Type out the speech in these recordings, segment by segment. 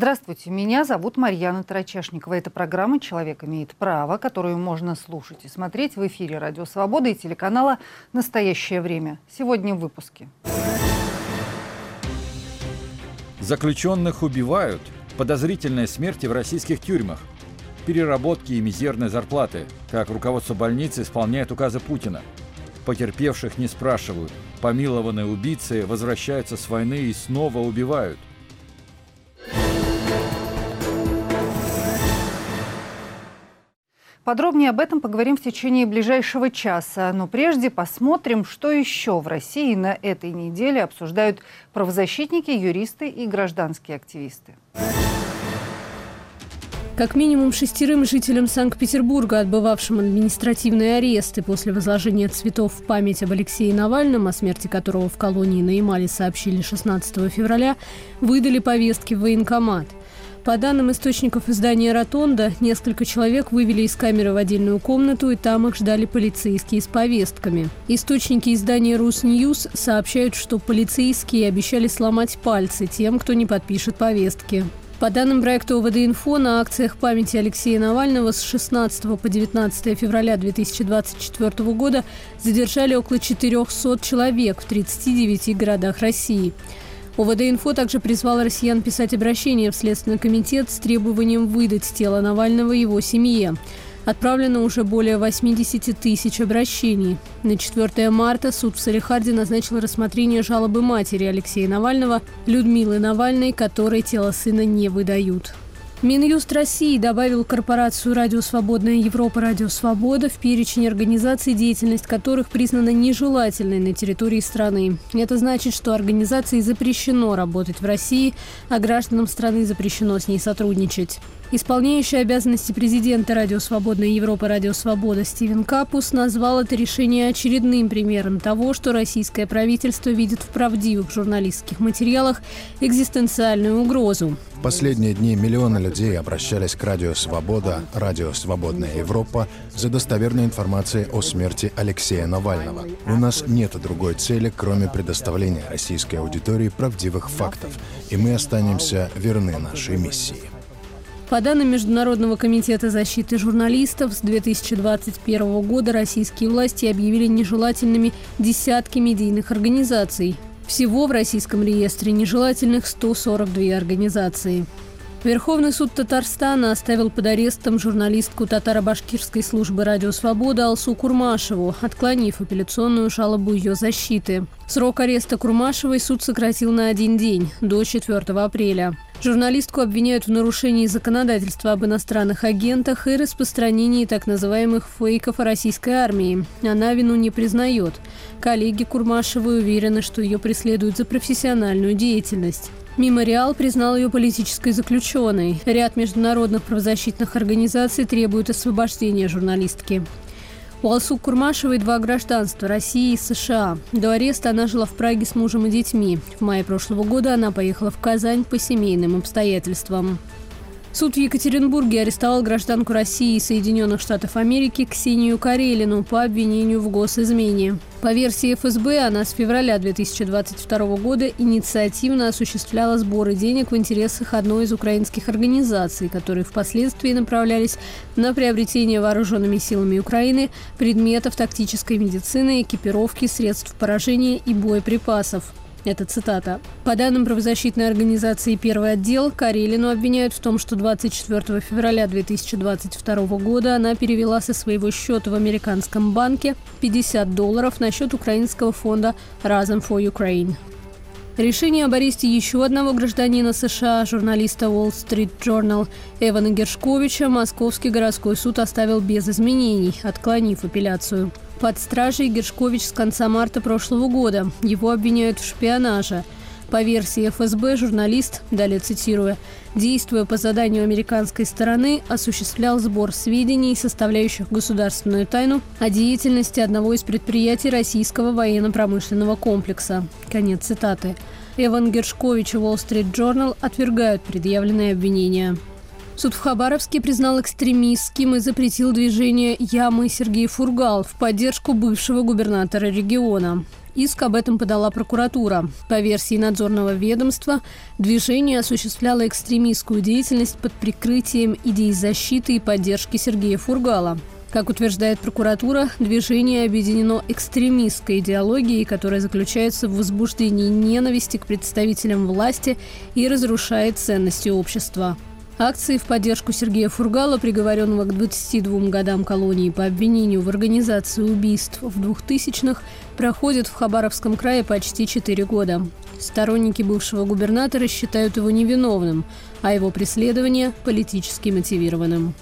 Здравствуйте, меня зовут Марьяна Тарачешникова. Это программа «Человек имеет право», которую можно слушать и смотреть в эфире «Радио Свобода» и телеканала «Настоящее время». Сегодня в выпуске. Заключенных убивают. Подозрительные смерти в российских тюрьмах. Переработки и мизерные зарплаты. Как руководство больницы исполняет указы Путина. Потерпевших не спрашивают. Помилованные убийцы возвращаются с войны и снова убивают. Подробнее об этом поговорим в течение ближайшего часа. Но прежде посмотрим, что еще в России на этой неделе обсуждают правозащитники, юристы и гражданские активисты. Как минимум шестерым жителям Санкт-Петербурга, отбывавшим административные аресты после возложения цветов в память об Алексее Навальном, о смерти которого в колонии на Ямале сообщили 16 февраля, выдали повестки в военкомат – по данным источников издания «Ротонда», несколько человек вывели из камеры в отдельную комнату, и там их ждали полицейские с повестками. Источники издания «Русньюз» сообщают, что полицейские обещали сломать пальцы тем, кто не подпишет повестки. По данным проекта ОВД-Инфо, на акциях памяти Алексея Навального с 16 по 19 февраля 2024 года задержали около 400 человек в 39 городах России. ОВД-инфо также призвал россиян писать обращение в Следственный комитет с требованием выдать тело Навального его семье. Отправлено уже более 80 тысяч обращений. На 4 марта суд в Салихарде назначил рассмотрение жалобы матери Алексея Навального Людмилы Навальной, которой тело сына не выдают. Минюст России добавил корпорацию «Радио Свободная Европа. Радио Свобода» в перечень организаций, деятельность которых признана нежелательной на территории страны. Это значит, что организации запрещено работать в России, а гражданам страны запрещено с ней сотрудничать. Исполняющий обязанности президента Радио Свободная Европа Радио Свобода Стивен Капус назвал это решение очередным примером того, что российское правительство видит в правдивых журналистских материалах экзистенциальную угрозу. В последние дни миллионы людей обращались к Радио Свобода, Радио Свободная Европа за достоверной информацией о смерти Алексея Навального. У нас нет другой цели, кроме предоставления российской аудитории правдивых фактов, и мы останемся верны нашей миссии. По данным Международного комитета защиты журналистов, с 2021 года российские власти объявили нежелательными десятки медийных организаций. Всего в российском реестре нежелательных 142 организации. Верховный суд Татарстана оставил под арестом журналистку татаро-башкирской службы «Радио Свобода» Алсу Курмашеву, отклонив апелляционную жалобу ее защиты. Срок ареста Курмашевой суд сократил на один день, до 4 апреля. Журналистку обвиняют в нарушении законодательства об иностранных агентах и распространении так называемых фейков о российской армии. Она вину не признает. Коллеги Курмашевой уверены, что ее преследуют за профессиональную деятельность. Мемориал признал ее политической заключенной. Ряд международных правозащитных организаций требует освобождения журналистки. У Алсу Курмашевой два гражданства – России и США. До ареста она жила в Праге с мужем и детьми. В мае прошлого года она поехала в Казань по семейным обстоятельствам. Суд в Екатеринбурге арестовал гражданку России и Соединенных Штатов Америки Ксению Карелину по обвинению в госизмене. По версии ФСБ, она с февраля 2022 года инициативно осуществляла сборы денег в интересах одной из украинских организаций, которые впоследствии направлялись на приобретение вооруженными силами Украины предметов тактической медицины, экипировки, средств поражения и боеприпасов. Это цитата. По данным правозащитной организации «Первый отдел», Карелину обвиняют в том, что 24 февраля 2022 года она перевела со своего счета в американском банке 50 долларов на счет украинского фонда «Разом for Ukraine». Решение об аресте еще одного гражданина США, журналиста Wall Street Journal Эвана Гершковича, Московский городской суд оставил без изменений, отклонив апелляцию. Под стражей Гершкович с конца марта прошлого года. Его обвиняют в шпионаже. По версии ФСБ, журналист, далее цитируя, действуя по заданию американской стороны, осуществлял сбор сведений, составляющих государственную тайну о деятельности одного из предприятий российского военно-промышленного комплекса. Конец цитаты. Эван Гершкович и Wall Street Journal отвергают предъявленные обвинения. Суд в Хабаровске признал экстремистским и запретил движение «Ямы Сергей Фургал» в поддержку бывшего губернатора региона. Иск об этом подала прокуратура. По версии надзорного ведомства, движение осуществляло экстремистскую деятельность под прикрытием идей защиты и поддержки Сергея Фургала. Как утверждает прокуратура, движение объединено экстремистской идеологией, которая заключается в возбуждении ненависти к представителям власти и разрушает ценности общества. Акции в поддержку Сергея Фургала, приговоренного к 22 годам колонии по обвинению в организации убийств в 2000-х, проходят в Хабаровском крае почти 4 года. Сторонники бывшего губернатора считают его невиновным, а его преследование – политически мотивированным.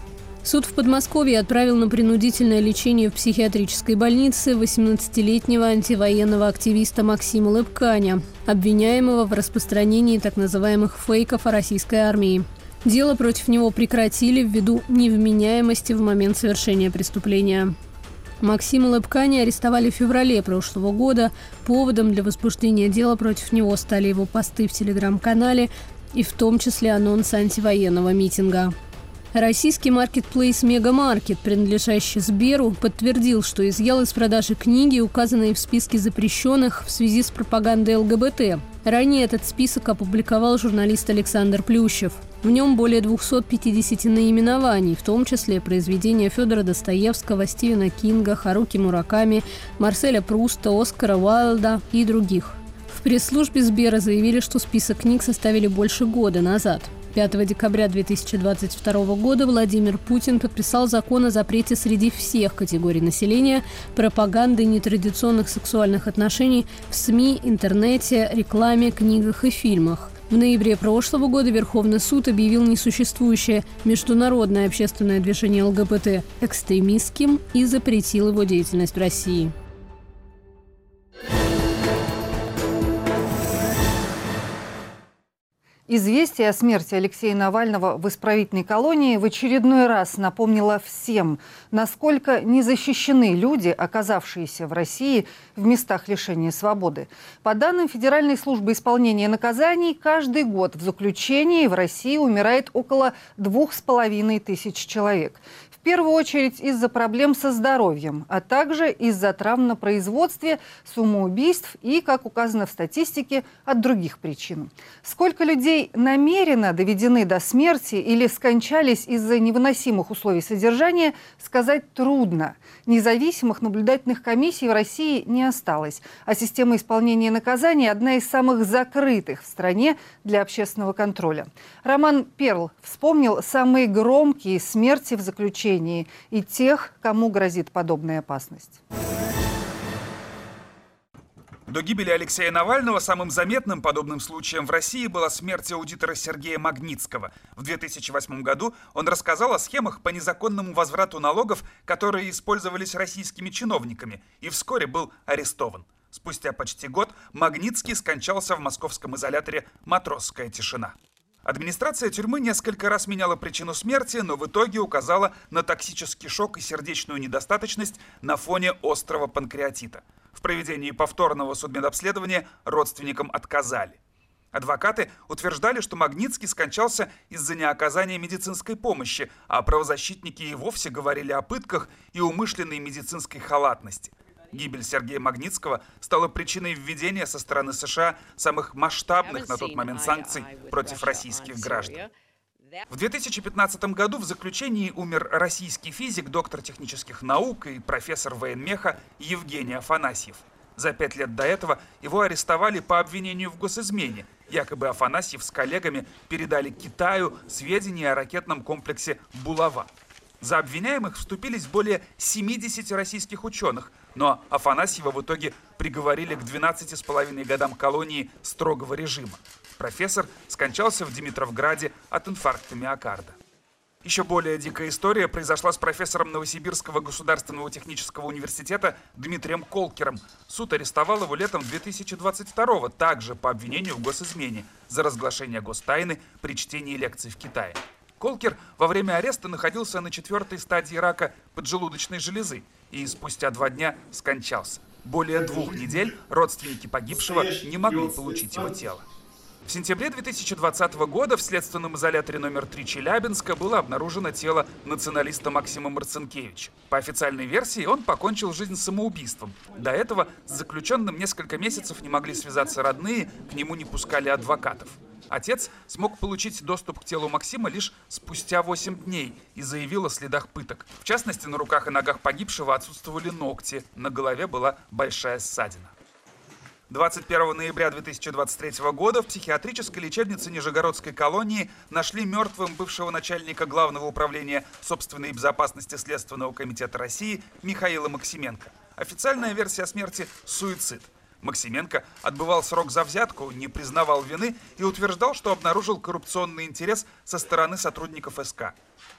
Суд в Подмосковье отправил на принудительное лечение в психиатрической больнице 18-летнего антивоенного активиста Максима Лыпканя, обвиняемого в распространении так называемых фейков о российской армии. Дело против него прекратили ввиду невменяемости в момент совершения преступления. Максима Лыпкани арестовали в феврале прошлого года. Поводом для возбуждения дела против него стали его посты в телеграм-канале и в том числе анонс антивоенного митинга. Российский маркетплейс «Мегамаркет», принадлежащий Сберу, подтвердил, что изъял из продажи книги, указанные в списке запрещенных в связи с пропагандой ЛГБТ. Ранее этот список опубликовал журналист Александр Плющев. В нем более 250 наименований, в том числе произведения Федора Достоевского, Стивена Кинга, Харуки Мураками, Марселя Пруста, Оскара Уайлда и других. В пресс-службе Сбера заявили, что список книг составили больше года назад – 5 декабря 2022 года Владимир Путин подписал закон о запрете среди всех категорий населения пропаганды нетрадиционных сексуальных отношений в СМИ, интернете, рекламе, книгах и фильмах. В ноябре прошлого года Верховный суд объявил несуществующее международное общественное движение ЛГБТ экстремистским и запретил его деятельность в России. Известие о смерти Алексея Навального в исправительной колонии в очередной раз напомнило всем, насколько не защищены люди, оказавшиеся в России в местах лишения свободы. По данным Федеральной службы исполнения наказаний, каждый год в заключении в России умирает около двух с половиной тысяч человек. В первую очередь из-за проблем со здоровьем, а также из-за травм на производстве, самоубийств и, как указано в статистике, от других причин. Сколько людей намеренно доведены до смерти или скончались из-за невыносимых условий содержания, сказать трудно. Независимых наблюдательных комиссий в России не осталось, а система исполнения наказаний – одна из самых закрытых в стране для общественного контроля. Роман Перл вспомнил самые громкие смерти в заключении заключении и тех, кому грозит подобная опасность. До гибели Алексея Навального самым заметным подобным случаем в России была смерть аудитора Сергея Магнитского. В 2008 году он рассказал о схемах по незаконному возврату налогов, которые использовались российскими чиновниками, и вскоре был арестован. Спустя почти год Магнитский скончался в московском изоляторе «Матросская тишина». Администрация тюрьмы несколько раз меняла причину смерти, но в итоге указала на токсический шок и сердечную недостаточность на фоне острого панкреатита. В проведении повторного судмедобследования родственникам отказали. Адвокаты утверждали, что Магнитский скончался из-за неоказания медицинской помощи, а правозащитники и вовсе говорили о пытках и умышленной медицинской халатности – Гибель Сергея Магнитского стала причиной введения со стороны США самых масштабных на тот момент санкций против российских граждан. В 2015 году в заключении умер российский физик, доктор технических наук и профессор военмеха Евгений Афанасьев. За пять лет до этого его арестовали по обвинению в госизмене. Якобы Афанасьев с коллегами передали Китаю сведения о ракетном комплексе «Булава». За обвиняемых вступились более 70 российских ученых, но Афанасьева в итоге приговорили к 12,5 годам колонии строгого режима. Профессор скончался в Димитровграде от инфаркта миокарда. Еще более дикая история произошла с профессором Новосибирского государственного технического университета Дмитрием Колкером. Суд арестовал его летом 2022 также по обвинению в госизмене за разглашение гостайны при чтении лекций в Китае. Колкер во время ареста находился на четвертой стадии рака поджелудочной железы и спустя два дня скончался. Более двух недель родственники погибшего не могли получить его тело. В сентябре 2020 года в следственном изоляторе номер 3 Челябинска было обнаружено тело националиста Максима Марцинкевича. По официальной версии он покончил жизнь самоубийством. До этого с заключенным несколько месяцев не могли связаться родные, к нему не пускали адвокатов. Отец смог получить доступ к телу Максима лишь спустя 8 дней и заявил о следах пыток. В частности, на руках и ногах погибшего отсутствовали ногти, на голове была большая ссадина. 21 ноября 2023 года в психиатрической лечебнице Нижегородской колонии нашли мертвым бывшего начальника Главного управления собственной безопасности Следственного комитета России Михаила Максименко. Официальная версия смерти – суицид. Максименко отбывал срок за взятку, не признавал вины и утверждал, что обнаружил коррупционный интерес со стороны сотрудников СК.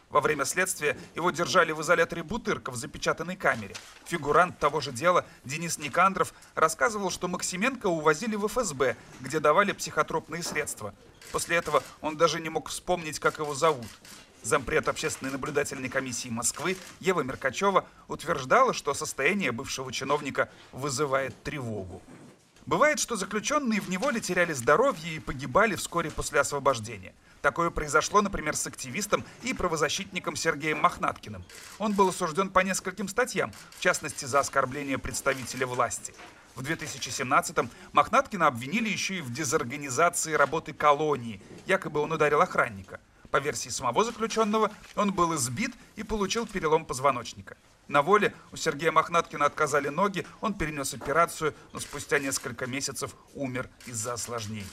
Во время следствия его держали в изоляторе Бутырка в запечатанной камере. Фигурант того же дела Денис Никандров рассказывал, что Максименко увозили в ФСБ, где давали психотропные средства. После этого он даже не мог вспомнить, как его зовут. Зампред общественной наблюдательной комиссии Москвы Ева Меркачева утверждала, что состояние бывшего чиновника вызывает тревогу. Бывает, что заключенные в неволе теряли здоровье и погибали вскоре после освобождения. Такое произошло, например, с активистом и правозащитником Сергеем Мохнаткиным. Он был осужден по нескольким статьям, в частности за оскорбление представителя власти. В 2017-м Мохнаткина обвинили еще и в дезорганизации работы колонии. Якобы он ударил охранника. По версии самого заключенного, он был избит и получил перелом позвоночника. На воле у Сергея Мохнаткина отказали ноги, он перенес операцию, но спустя несколько месяцев умер из-за осложнений.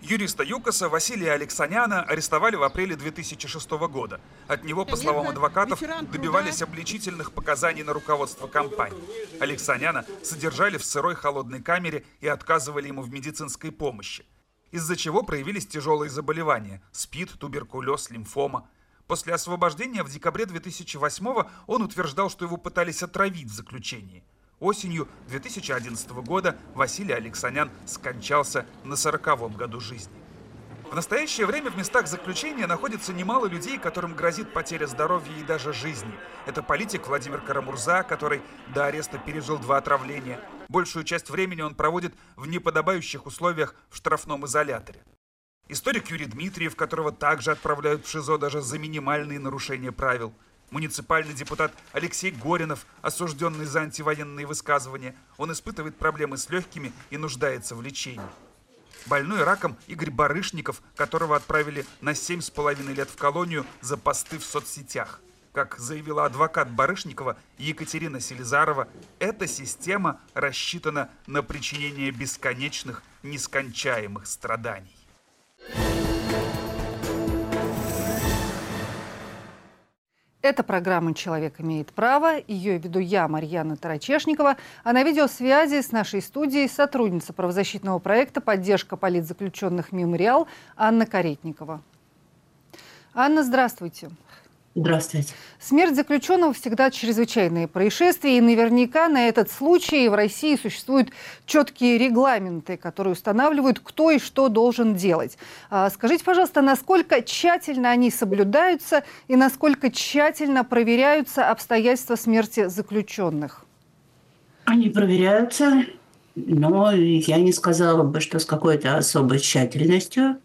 Юриста ЮКОСа Василия Алексаняна арестовали в апреле 2006 года. От него, по словам адвокатов, добивались обличительных показаний на руководство компании. Алексаняна содержали в сырой холодной камере и отказывали ему в медицинской помощи. Из-за чего проявились тяжелые заболевания – СПИД, туберкулез, лимфома. После освобождения в декабре 2008 он утверждал, что его пытались отравить в заключении – Осенью 2011 года Василий Алексанян скончался на 40 году жизни. В настоящее время в местах заключения находится немало людей, которым грозит потеря здоровья и даже жизни. Это политик Владимир Карамурза, который до ареста пережил два отравления. Большую часть времени он проводит в неподобающих условиях в штрафном изоляторе. Историк Юрий Дмитриев, которого также отправляют в ШИЗО даже за минимальные нарушения правил – Муниципальный депутат Алексей Горинов, осужденный за антивоенные высказывания, он испытывает проблемы с легкими и нуждается в лечении. Больной раком Игорь Барышников, которого отправили на семь с половиной лет в колонию за посты в соцсетях. Как заявила адвокат Барышникова Екатерина Селизарова, эта система рассчитана на причинение бесконечных, нескончаемых страданий. Это программа «Человек имеет право». Ее веду я, Марьяна Тарачешникова. А на видеосвязи с нашей студией сотрудница правозащитного проекта «Поддержка политзаключенных Мемориал» Анна Каретникова. Анна, здравствуйте. Здравствуйте. Смерть заключенного всегда чрезвычайные происшествия, и наверняка на этот случай в России существуют четкие регламенты, которые устанавливают, кто и что должен делать. А скажите, пожалуйста, насколько тщательно они соблюдаются и насколько тщательно проверяются обстоятельства смерти заключенных? Они проверяются, но я не сказала бы, что с какой-то особой тщательностью.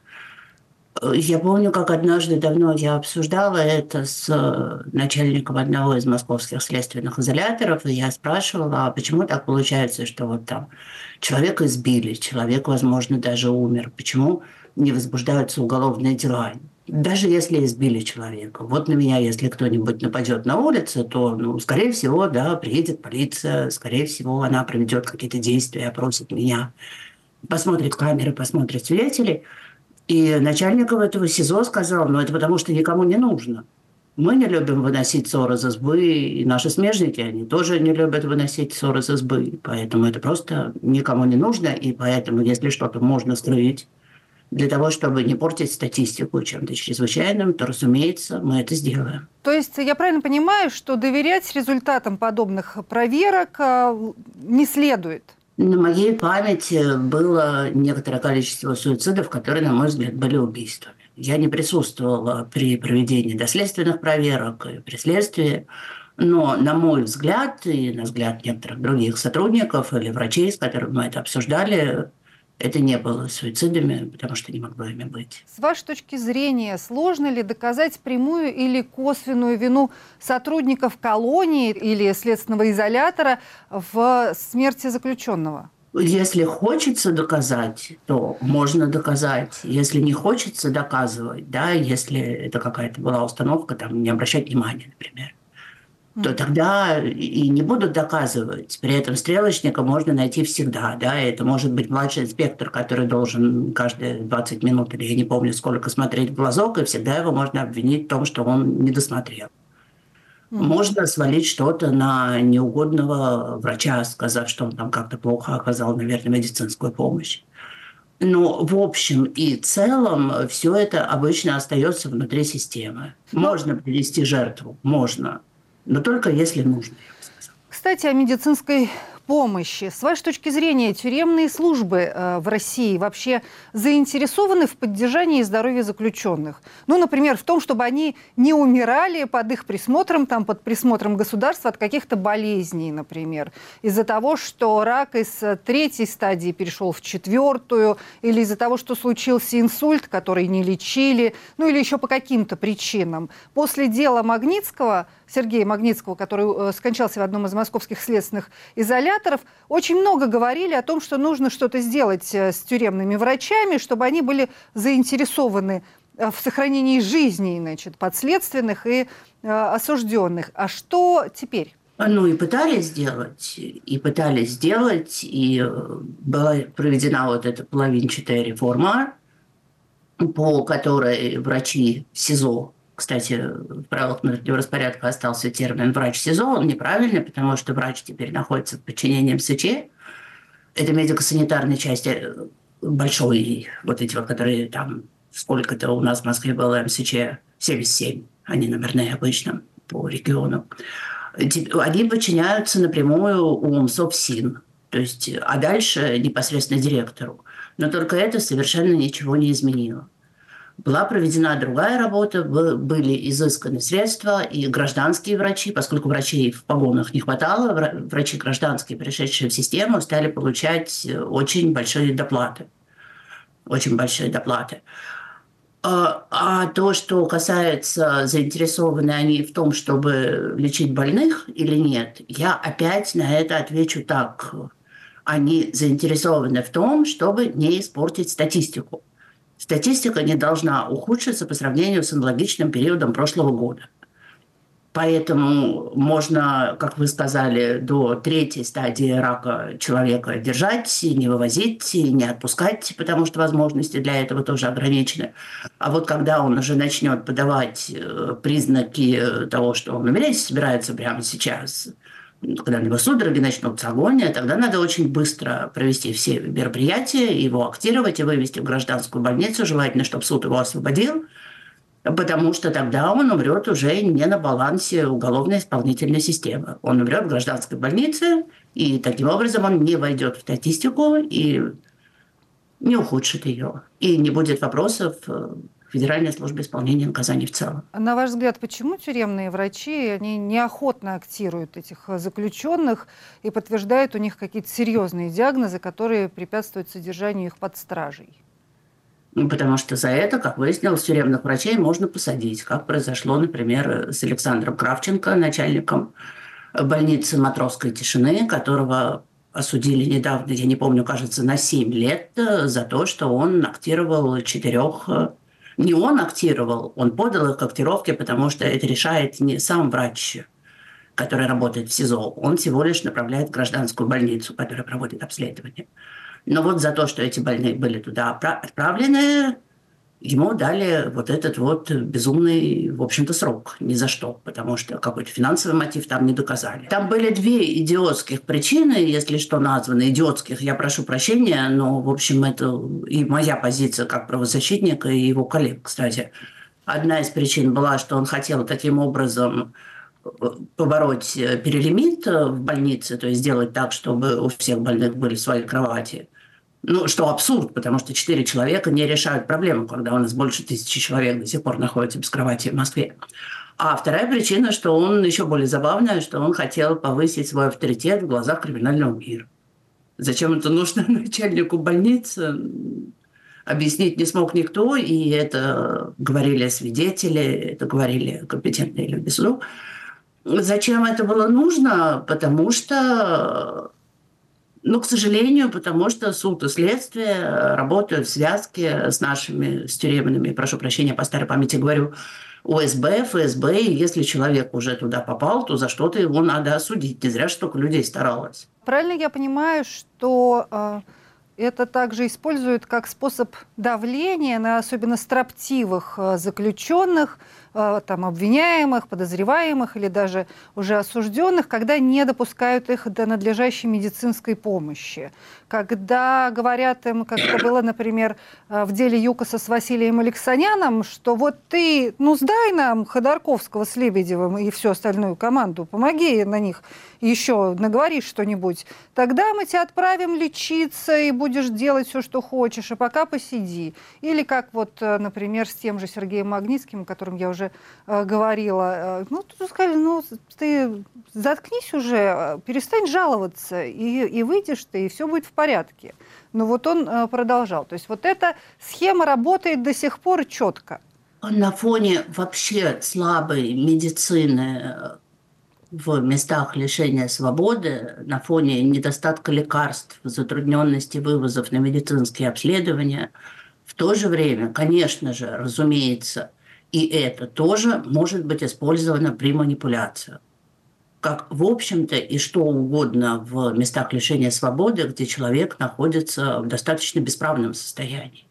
Я помню, как однажды давно я обсуждала это с э, начальником одного из московских следственных изоляторов, и я спрашивала, а почему так получается, что вот там человека избили, человек, возможно, даже умер, почему не возбуждаются уголовные дела? Даже если избили человека. Вот на меня, если кто-нибудь нападет на улице, то, ну, скорее всего, да, приедет полиция, скорее всего, она проведет какие-то действия, опросит меня, посмотрит камеры, посмотрит свидетелей – и начальников этого СИЗО сказал, ну это потому что никому не нужно. Мы не любим выносить ссоры из избы, и наши смежники, они тоже не любят выносить ссоры из избы. Поэтому это просто никому не нужно, и поэтому, если что-то можно скрыть, для того, чтобы не портить статистику чем-то чрезвычайным, то, разумеется, мы это сделаем. То есть я правильно понимаю, что доверять результатам подобных проверок а, не следует? На моей памяти было некоторое количество суицидов, которые, на мой взгляд, были убийствами. Я не присутствовала при проведении доследственных проверок и при следствии, но, на мой взгляд, и на взгляд некоторых других сотрудников или врачей, с которыми мы это обсуждали, это не было суицидами, потому что не могло ими быть. С вашей точки зрения, сложно ли доказать прямую или косвенную вину сотрудников колонии или следственного изолятора в смерти заключенного? Если хочется доказать, то можно доказать. Если не хочется доказывать, да, если это какая-то была установка, там, не обращать внимания, например то тогда и не будут доказывать. При этом стрелочника можно найти всегда. Да? Это может быть младший инспектор, который должен каждые 20 минут, или я не помню сколько, смотреть в глазок, и всегда его можно обвинить в том, что он не досмотрел. Можно свалить что-то на неугодного врача, сказав, что он там как-то плохо оказал, наверное, медицинскую помощь. Но в общем и целом все это обычно остается внутри системы. Можно привести жертву, можно но только если нужно. Кстати, о медицинской помощи. С вашей точки зрения, тюремные службы э, в России вообще заинтересованы в поддержании здоровья заключенных? Ну, например, в том, чтобы они не умирали под их присмотром, там, под присмотром государства от каких-то болезней, например. Из-за того, что рак из третьей стадии перешел в четвертую, или из-за того, что случился инсульт, который не лечили, ну или еще по каким-то причинам. После дела Магнитского Сергея Магнитского, который э, скончался в одном из московских следственных изоляторов, очень много говорили о том, что нужно что-то сделать э, с тюремными врачами, чтобы они были заинтересованы э, в сохранении жизни значит, подследственных и осужденных. А что теперь? Ну и пытались сделать, и пытались сделать, и была проведена вот эта половинчатая реформа, по которой врачи СИЗО кстати, в правилах внутреннего распорядка остался термин «врач СИЗО». Он неправильный, потому что врач теперь находится в подчинении МСЧ. Это медико-санитарной части э, большой, вот эти вот, которые там сколько-то у нас в Москве было МСЧ, 77, они номерные обычно по региону. Они подчиняются напрямую у СОПСИН, то есть, а дальше непосредственно директору. Но только это совершенно ничего не изменило. Была проведена другая работа, были изысканы средства, и гражданские врачи, поскольку врачей в погонах не хватало, врачи гражданские, пришедшие в систему, стали получать э, очень большие доплаты. Очень большие доплаты. А, а то, что касается, заинтересованы они в том, чтобы лечить больных или нет, я опять на это отвечу так. Они заинтересованы в том, чтобы не испортить статистику статистика не должна ухудшиться по сравнению с аналогичным периодом прошлого года. Поэтому можно, как вы сказали, до третьей стадии рака человека держать, не вывозить, не отпускать, потому что возможности для этого тоже ограничены. А вот когда он уже начнет подавать э, признаки того, что он умереть собирается прямо сейчас, когда у него судороги начнутся, агония, тогда надо очень быстро провести все мероприятия, его актировать и вывести в гражданскую больницу, желательно, чтобы суд его освободил, потому что тогда он умрет уже не на балансе уголовной исполнительной системы. Он умрет в гражданской больнице, и таким образом он не войдет в статистику и не ухудшит ее. И не будет вопросов э, Федеральной службы исполнения наказаний в целом. На ваш взгляд, почему тюремные врачи они неохотно актируют этих заключенных и подтверждают у них какие-то серьезные диагнозы, которые препятствуют содержанию их под стражей? Ну, потому что за это, как выяснилось, тюремных врачей можно посадить, как произошло, например, с Александром Кравченко, начальником больницы Матросской тишины, которого осудили недавно, я не помню, кажется, на 7 лет за то, что он актировал четырех не он актировал, он подал их к актировке, потому что это решает не сам врач, который работает в СИЗО. Он всего лишь направляет в гражданскую больницу, которая проводит обследование. Но вот за то, что эти больные были туда отправлены, ему дали вот этот вот безумный, в общем-то, срок. Ни за что, потому что какой-то финансовый мотив там не доказали. Там были две идиотских причины, если что названы идиотских, я прошу прощения, но, в общем, это и моя позиция как правозащитника, и его коллег, кстати. Одна из причин была, что он хотел таким образом э, побороть э, перелимит в больнице, то есть сделать так, чтобы у всех больных были свои кровати – ну, что абсурд, потому что четыре человека не решают проблему, когда у нас больше тысячи человек до сих пор находятся без кровати в Москве. А вторая причина, что он еще более забавная, что он хотел повысить свой авторитет в глазах криминального мира. Зачем это нужно начальнику больницы, объяснить не смог никто, и это говорили свидетели, это говорили компетентные люди суду. Зачем это было нужно? Потому что, ну, к сожалению, потому что суд и следствие работают в связке с нашими, с тюремными, прошу прощения, по старой памяти говорю, ОСБ, ФСБ, и если человек уже туда попал, то за что-то его надо осудить. Не зря столько людей старалось. Правильно я понимаю, что э, это также используют как способ давления на особенно строптивых э, заключенных, Э, там, обвиняемых, подозреваемых или даже уже осужденных, когда не допускают их до надлежащей медицинской помощи. Когда говорят им, как это было, например, э, в деле ЮКОСа с Василием Алексаняном, что вот ты, ну, сдай нам Ходорковского с Лебедевым и всю остальную команду, помоги на них еще наговоришь что-нибудь, тогда мы тебя отправим лечиться и будешь делать все, что хочешь, а пока посиди. Или как вот, э, например, с тем же Сергеем Магнитским, о я уже э, говорила. Э, ну, тут сказали, ну, ты заткнись уже, э, перестань жаловаться, и, и выйдешь ты, и все будет в порядке. Но вот он продолжал. То есть вот эта схема работает до сих пор четко. На фоне вообще слабой медицины в местах лишения свободы, на фоне недостатка лекарств, затрудненности вывозов на медицинские обследования, в то же время, конечно же, разумеется, и это тоже может быть использовано при манипуляции. Как, в общем-то, и что угодно в местах лишения свободы, где человек находится в достаточно бесправном состоянии.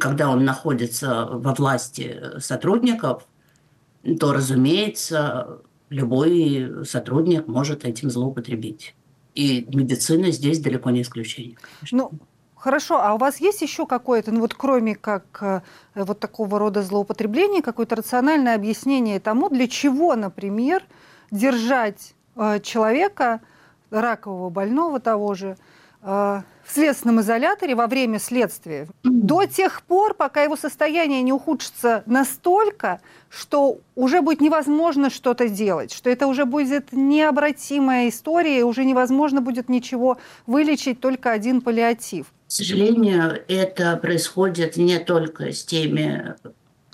Когда он находится во власти сотрудников, то, разумеется, любой сотрудник может этим злоупотребить. И медицина здесь далеко не исключение. Ну, Хорошо, а у вас есть еще какое-то, ну вот кроме как э, вот такого рода злоупотребления, какое-то рациональное объяснение тому, для чего, например, держать э, человека, ракового больного того же, э, в следственном изоляторе во время следствия до тех пор, пока его состояние не ухудшится настолько, что уже будет невозможно что-то делать, что это уже будет необратимая история, и уже невозможно будет ничего вылечить, только один паллиатив. К сожалению, это происходит не только с теми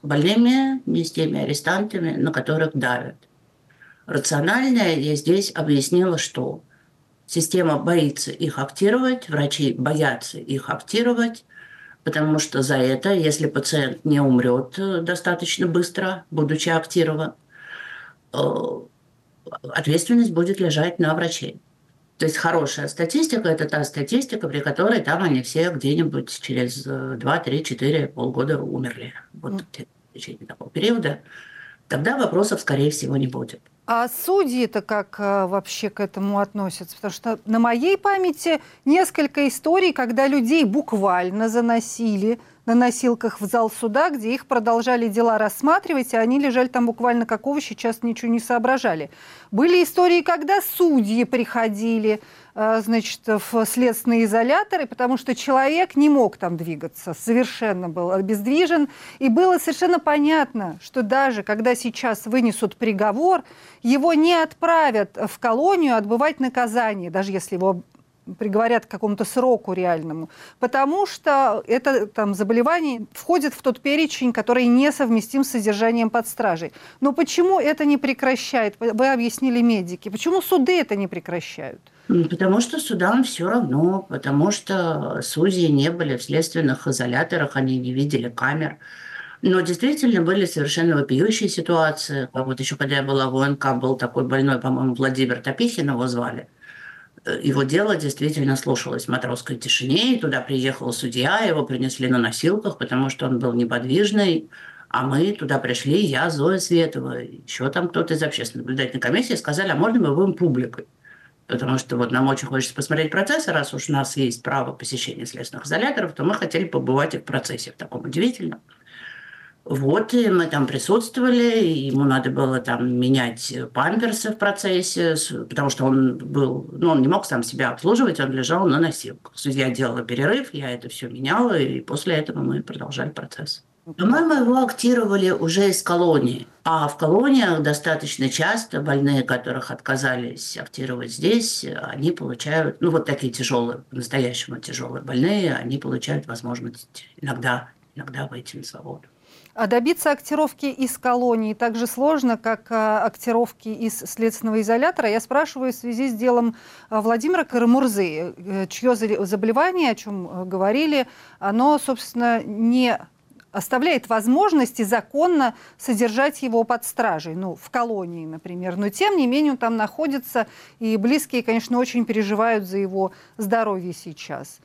больными, не с теми арестантами, на которых давят. Рациональное я здесь объяснила, что Система боится их актировать, врачи боятся их актировать, потому что за это, если пациент не умрет э, достаточно быстро, будучи актирован, э, ответственность будет лежать на врачей. То есть хорошая статистика – это та статистика, при которой там они все где-нибудь через 2, 3, 4 полгода умерли. Вот mm. в течение такого периода. Тогда вопросов, скорее всего, не будет. А судьи-то как а, вообще к этому относятся? Потому что на моей памяти несколько историй, когда людей буквально заносили на носилках в зал суда, где их продолжали дела рассматривать, и они лежали там буквально как овощи, часто ничего не соображали. Были истории, когда судьи приходили, а, значит, в следственные изоляторы, потому что человек не мог там двигаться, совершенно был обездвижен. И было совершенно понятно, что даже когда сейчас вынесут приговор, его не отправят в колонию отбывать наказание, даже если его приговорят к какому-то сроку реальному, потому что это там, заболевание входит в тот перечень, который несовместим с содержанием под стражей. Но почему это не прекращает? Вы объяснили медики. Почему суды это не прекращают? Потому что судам все равно, потому что судьи не были в следственных изоляторах, они не видели камер. Но действительно были совершенно вопиющие ситуации. Вот еще когда я была в ОНК, был такой больной, по-моему, Владимир Топихин его звали. Его дело действительно слушалось в матросской тишине, и туда приехал судья, его принесли на носилках, потому что он был неподвижный, а мы туда пришли, я, Зоя Светова, еще там кто-то из общественной наблюдательной комиссии, сказали, а можно мы будем публикой? Потому что вот нам очень хочется посмотреть процессы, раз уж у нас есть право посещения следственных изоляторов, то мы хотели побывать и в процессе в таком удивительном. Вот, и мы там присутствовали, ему надо было там менять памперсы в процессе, потому что он был, ну, он не мог сам себя обслуживать, он лежал на носилках. Судья делала перерыв, я это все меняла, и после этого мы продолжали процесс. По-моему, его актировали уже из колонии. А в колониях достаточно часто больные, которых отказались актировать здесь, они получают, ну вот такие тяжелые, по-настоящему тяжелые больные, они получают возможность иногда, иногда выйти на свободу. А добиться актировки из колонии так же сложно, как а, актировки из следственного изолятора. Я спрашиваю в связи с делом а, Владимира Карамурзы, э, чье заболевание, о чем э, говорили, оно, собственно, не оставляет возможности законно содержать его под стражей, ну, в колонии, например. Но, тем не менее, он там находится, и близкие, конечно, очень переживают за его здоровье сейчас.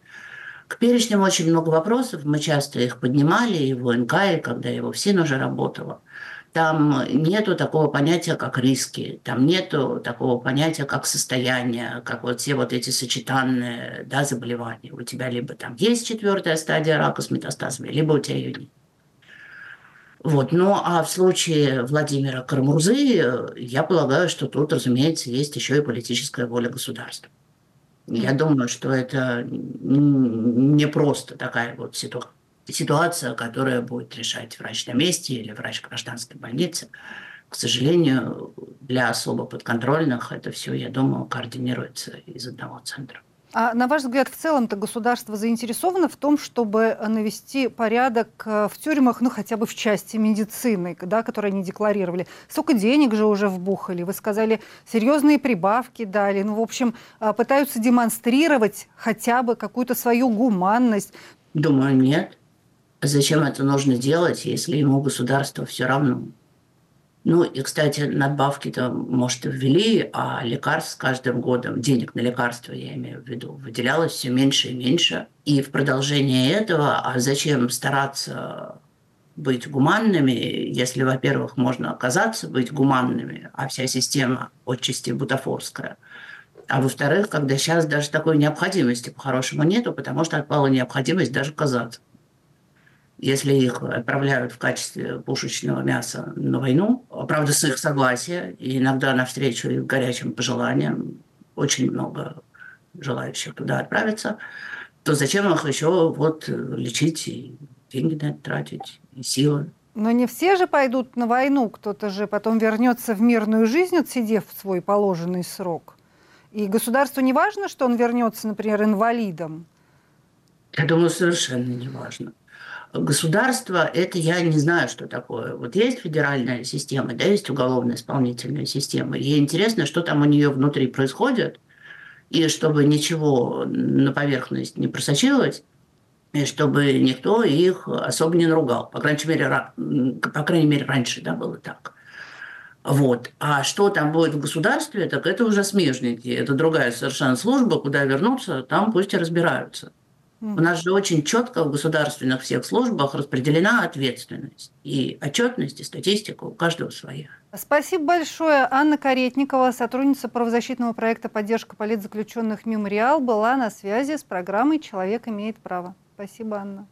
К перечням очень много вопросов, мы часто их поднимали, и в УНК, и когда я в СИН уже работала. Там нету такого понятия, как риски, там нету такого понятия, как состояние, как вот все вот эти сочетанные да, заболевания. У тебя либо там есть четвертая стадия рака с метастазами, либо у тебя ее нет. Вот. Ну, а в случае Владимира Карамурзы, я полагаю, что тут, разумеется, есть еще и политическая воля государства. Я думаю, что это не просто такая вот ситуация ситуация, которая будет решать врач на месте или врач гражданской больницы. К сожалению, для особо подконтрольных это все, я думаю, координируется из одного центра. А на ваш взгляд, в целом-то государство заинтересовано в том, чтобы навести порядок э, в тюрьмах, ну хотя бы в части медицины, да, которые они декларировали. Сколько денег же уже вбухали? Вы сказали, серьезные прибавки дали. Ну, в общем, э, пытаются демонстрировать хотя бы какую-то свою гуманность. Думаю, нет. Зачем это нужно делать, если ему государство все равно? Ну и, кстати, надбавки-то, может, и ввели, а лекарств с каждым годом, денег на лекарства, я имею в виду, выделялось все меньше и меньше. И в продолжение этого, а зачем стараться быть гуманными, если, во-первых, можно оказаться быть гуманными, а вся система отчасти бутафорская. А во-вторых, когда сейчас даже такой необходимости по-хорошему нету, потому что отпала необходимость даже казаться если их отправляют в качестве пушечного мяса на войну, правда, с их согласия, и иногда навстречу их горячим пожеланиям, очень много желающих туда отправиться, то зачем их еще вот лечить и деньги на это тратить, и силы? Но не все же пойдут на войну, кто-то же потом вернется в мирную жизнь, отсидев свой положенный срок. И государству не важно, что он вернется, например, инвалидом? Я думаю, совершенно не важно государство, это я не знаю, что такое. Вот есть федеральная система, да, есть уголовно-исполнительная система. И интересно, что там у нее внутри происходит, и чтобы ничего на поверхность не просочилось, и чтобы никто их особо не наругал. По крайней мере, по крайней мере раньше да, было так. Вот. А что там будет в государстве, так это уже смежники. Это другая совершенно служба, куда вернуться, там пусть и разбираются. У нас же очень четко в государственных всех службах распределена ответственность. И отчетность, и статистика у каждого своя. Спасибо большое. Анна Каретникова, сотрудница правозащитного проекта «Поддержка политзаключенных Мемориал», была на связи с программой «Человек имеет право». Спасибо, Анна.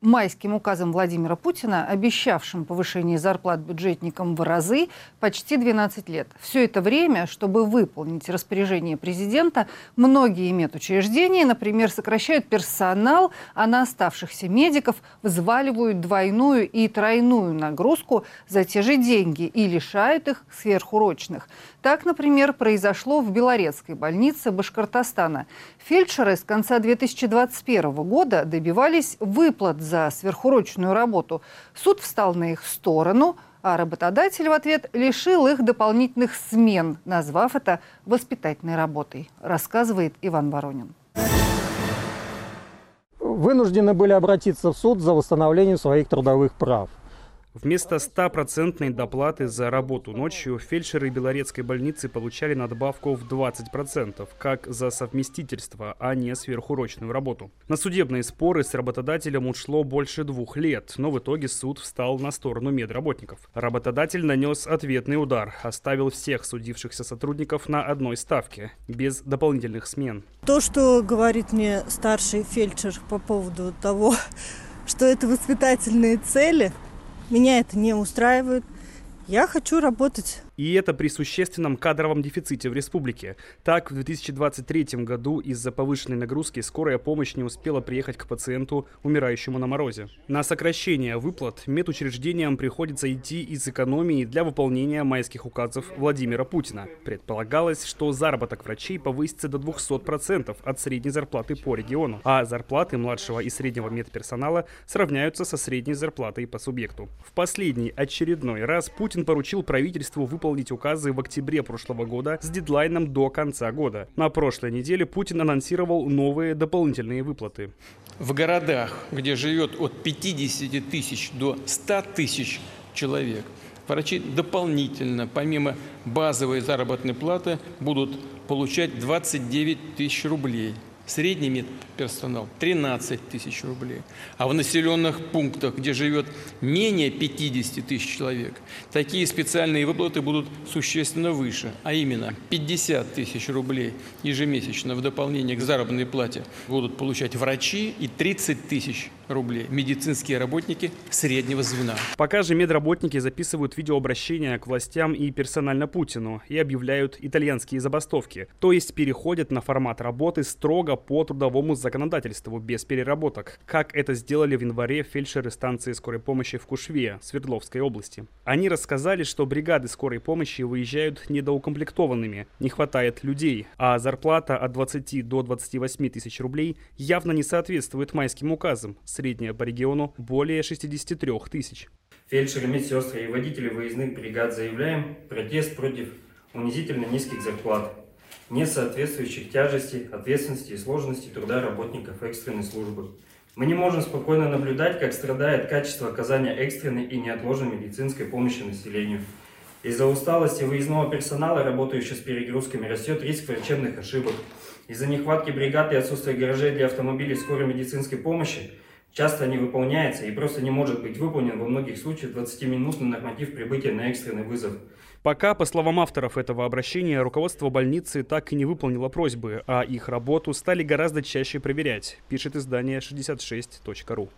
Майским указом Владимира Путина, обещавшим повышение зарплат бюджетникам в разы, почти 12 лет. Все это время, чтобы выполнить распоряжение президента, многие медучреждения, например, сокращают персонал, а на оставшихся медиков взваливают двойную и тройную нагрузку за те же деньги и лишают их сверхурочных. Так, например, произошло в Белорецкой больнице Башкортостана. Фельдшеры с конца 2021 года добивались выплат за сверхурочную работу. Суд встал на их сторону, а работодатель в ответ лишил их дополнительных смен, назвав это воспитательной работой, рассказывает Иван Воронин. Вынуждены были обратиться в суд за восстановлением своих трудовых прав. Вместо стопроцентной доплаты за работу ночью фельдшеры Белорецкой больницы получали надбавку в 20%, как за совместительство, а не сверхурочную работу. На судебные споры с работодателем ушло больше двух лет, но в итоге суд встал на сторону медработников. Работодатель нанес ответный удар, оставил всех судившихся сотрудников на одной ставке, без дополнительных смен. То, что говорит мне старший фельдшер по поводу того, что это воспитательные цели – меня это не устраивает. Я хочу работать. И это при существенном кадровом дефиците в республике. Так, в 2023 году из-за повышенной нагрузки скорая помощь не успела приехать к пациенту, умирающему на морозе. На сокращение выплат медучреждениям приходится идти из экономии для выполнения майских указов Владимира Путина. Предполагалось, что заработок врачей повысится до 200% от средней зарплаты по региону, а зарплаты младшего и среднего медперсонала сравняются со средней зарплатой по субъекту. В последний очередной раз Путин поручил правительству выполнить указы в октябре прошлого года с дедлайном до конца года. На прошлой неделе Путин анонсировал новые дополнительные выплаты. В городах, где живет от 50 тысяч до 100 тысяч человек, врачи дополнительно, помимо базовой заработной платы, будут получать 29 тысяч рублей – Средний медперсонал 13 тысяч рублей. А в населенных пунктах, где живет менее 50 тысяч человек, такие специальные выплаты будут существенно выше, а именно 50 тысяч рублей ежемесячно в дополнение к заработной плате будут получать врачи и 30 тысяч рублей медицинские работники среднего звена. Пока же медработники записывают видеообращения к властям и персонально Путину и объявляют итальянские забастовки, то есть переходят на формат работы строго по трудовому законодательству без переработок, как это сделали в январе фельдшеры станции скорой помощи в Кушве, Свердловской области. Они рассказали, что бригады скорой помощи выезжают недоукомплектованными, не хватает людей, а зарплата от 20 до 28 тысяч рублей явно не соответствует майским указам, средняя по региону более 63 тысяч. Фельдшеры, медсестры и водители выездных бригад заявляем протест против унизительно низких зарплат, не соответствующих тяжести, ответственности и сложности труда работников экстренной службы. Мы не можем спокойно наблюдать, как страдает качество оказания экстренной и неотложной медицинской помощи населению. Из-за усталости выездного персонала, работающего с перегрузками, растет риск врачебных ошибок. Из-за нехватки бригад и отсутствия гаражей для автомобилей скорой медицинской помощи часто не выполняется и просто не может быть выполнен во многих случаях 20-минутный норматив прибытия на экстренный вызов. Пока, по словам авторов этого обращения, руководство больницы так и не выполнило просьбы, а их работу стали гораздо чаще проверять, пишет издание 66.ru.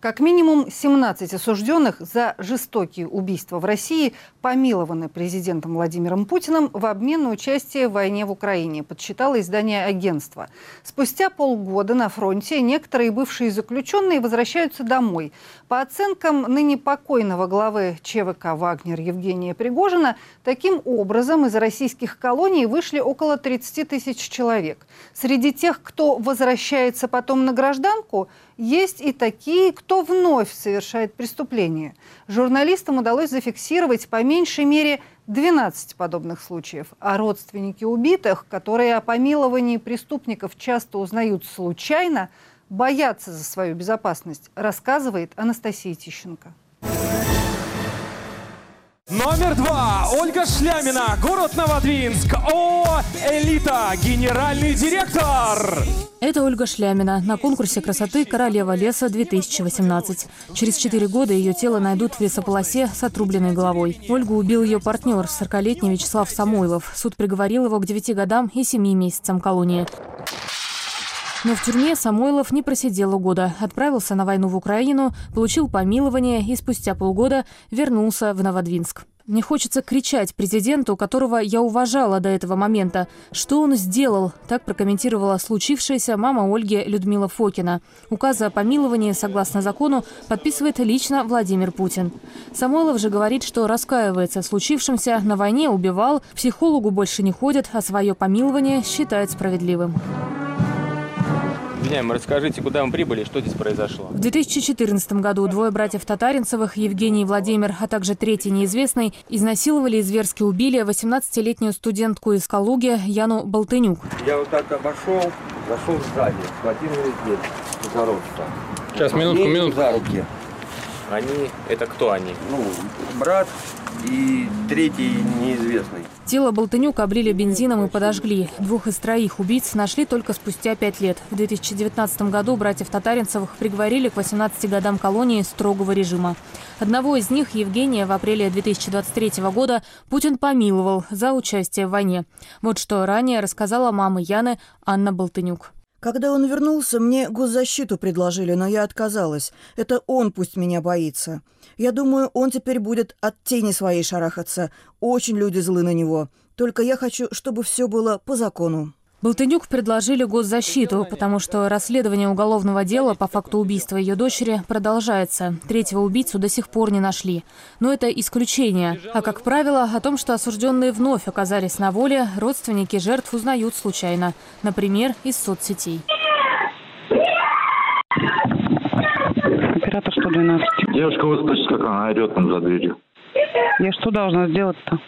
Как минимум 17 осужденных за жестокие убийства в России помилованы президентом Владимиром Путиным в обмен на участие в войне в Украине, подсчитало издание агентства. Спустя полгода на фронте некоторые бывшие заключенные возвращаются домой. По оценкам ныне покойного главы ЧВК «Вагнер» Евгения Пригожина, таким образом из российских колоний вышли около 30 тысяч человек. Среди тех, кто возвращается потом на гражданку – есть и такие, кто вновь совершает преступление. Журналистам удалось зафиксировать по меньшей мере 12 подобных случаев. А родственники убитых, которые о помиловании преступников часто узнают случайно, боятся за свою безопасность, рассказывает Анастасия Тищенко. Номер два. Ольга Шлямина, город Новодвинск. О, элита, генеральный директор. Это Ольга Шлямина на конкурсе красоты «Королева леса-2018». Через четыре года ее тело найдут в лесополосе с отрубленной головой. Ольгу убил ее партнер, 40-летний Вячеслав Самойлов. Суд приговорил его к девяти годам и семи месяцам колонии. Но в тюрьме Самойлов не просидел года. Отправился на войну в Украину, получил помилование и спустя полгода вернулся в Новодвинск. Мне хочется кричать президенту, которого я уважала до этого момента. Что он сделал? Так прокомментировала случившееся мама Ольги Людмила Фокина. Указы о помиловании, согласно закону, подписывает лично Владимир Путин. Самойлов же говорит, что раскаивается в случившемся, на войне убивал, психологу больше не ходит, а свое помилование считает справедливым. Обвиняемый, расскажите, куда мы прибыли, что здесь произошло? В 2014 году двое братьев Татаринцевых, Евгений и Владимир, а также третий неизвестный, изнасиловали и зверски убили 18-летнюю студентку из Калуги Яну Болтынюк. Я вот так обошел, зашел сзади, схватил ее здесь, за рот. Сейчас, минутку, минутку. За руки. Они, это кто они? Ну, брат и третий неизвестный. Тело Болтынюк облили бензином и подожгли. Двух из троих убийц нашли только спустя пять лет. В 2019 году братьев Татаринцевых приговорили к 18 годам колонии строгого режима. Одного из них, Евгения, в апреле 2023 года Путин помиловал за участие в войне. Вот что ранее рассказала мама Яны Анна Болтынюк. Когда он вернулся, мне госзащиту предложили, но я отказалась. Это он пусть меня боится. Я думаю, он теперь будет от тени своей шарахаться. Очень люди злы на него. Только я хочу, чтобы все было по закону. Болтынюк предложили госзащиту, потому что расследование уголовного дела по факту убийства ее дочери продолжается. Третьего убийцу до сих пор не нашли. Но это исключение. А как правило, о том, что осужденные вновь оказались на воле, родственники жертв узнают случайно. Например, из соцсетей. Оператор 112. Девушка вот слышит, как она орет там за дверью. Я что должна сделать-то?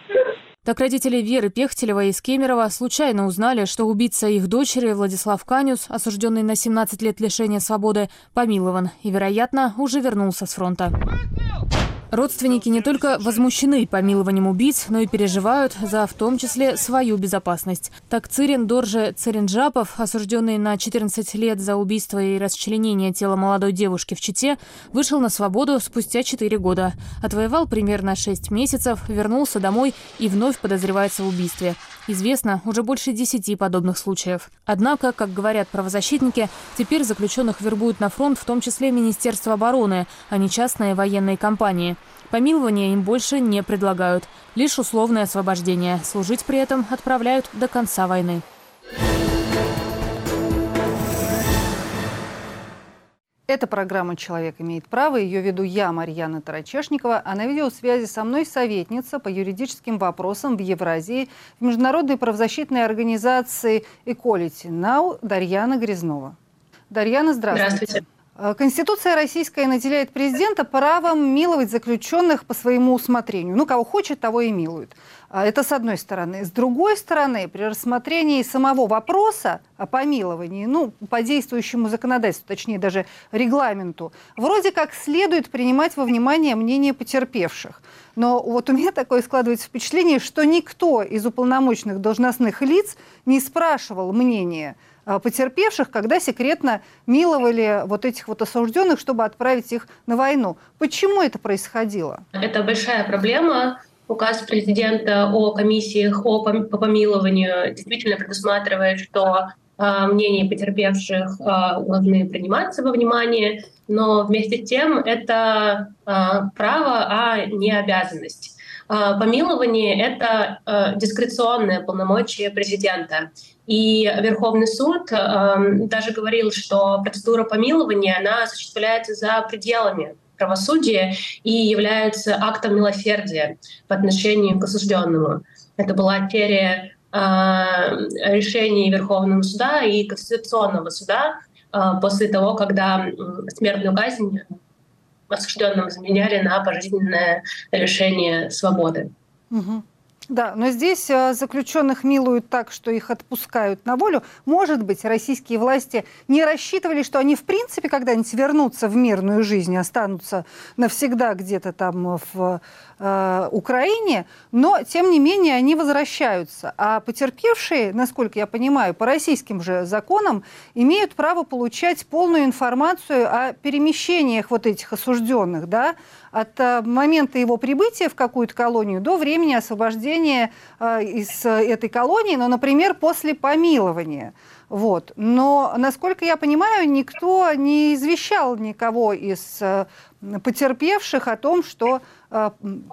Так родители Веры Пехтелева из Кемерово случайно узнали, что убийца их дочери Владислав Канюс, осужденный на 17 лет лишения свободы, помилован и, вероятно, уже вернулся с фронта. Родственники не только возмущены помилованием убийц, но и переживают за в том числе свою безопасность. Так Цирин Дорже Циринджапов, осужденный на 14 лет за убийство и расчленение тела молодой девушки в Чите, вышел на свободу спустя 4 года. Отвоевал примерно 6 месяцев, вернулся домой и вновь подозревается в убийстве. Известно уже больше 10 подобных случаев. Однако, как говорят правозащитники, теперь заключенных вербуют на фронт в том числе Министерство обороны, а не частные военные компании. Помилование им больше не предлагают. Лишь условное освобождение. Служить при этом отправляют до конца войны. Это программа «Человек имеет право». Ее веду я, Марьяна Тарачешникова, а на видеосвязи со мной советница по юридическим вопросам в Евразии в международной правозащитной организации Equality Now Дарьяна Грязнова. Дарьяна, здравствуйте. Здравствуйте. Э, Конституция российская наделяет президента правом миловать заключенных по своему усмотрению. Ну, кого хочет, того и милует. А это с одной стороны. С другой стороны, при рассмотрении самого вопроса о помиловании, ну, по действующему законодательству, точнее даже регламенту, вроде как следует принимать во внимание мнение потерпевших. Но вот у меня такое складывается впечатление, что никто из уполномоченных должностных лиц не спрашивал мнения Э, потерпевших, когда секретно миловали вот этих вот осужденных, чтобы отправить их на войну. Почему это происходило? Это большая проблема. Указ президента о комиссиях о по помилованию действительно предусматривает, что э, мнения потерпевших э, должны приниматься во внимание, но вместе с тем это э, право, а не обязанность. Э, помилование — это э, дискреционное полномочие президента. И Верховный суд э, даже говорил, что процедура помилования она осуществляется за пределами правосудия и является актом милосердия по отношению к осужденному. Это была серия э, решений Верховного суда и Конституционного суда э, после того, когда смертную казнь осужденным заменяли на пожизненное решение свободы. Угу. Да, но здесь э, заключенных милуют так, что их отпускают на волю. Может быть, российские власти не рассчитывали, что они в принципе когда-нибудь вернутся в мирную жизнь, останутся навсегда где-то там в э, Украине, но тем не менее они возвращаются. А потерпевшие, насколько я понимаю, по российским же законам имеют право получать полную информацию о перемещениях вот этих осужденных, да, от э, момента его прибытия в какую-то колонию до времени освобождения э, из этой колонии, ну, например, после помилования. Вот. Но, насколько я понимаю, никто не извещал никого из э, потерпевших о том, что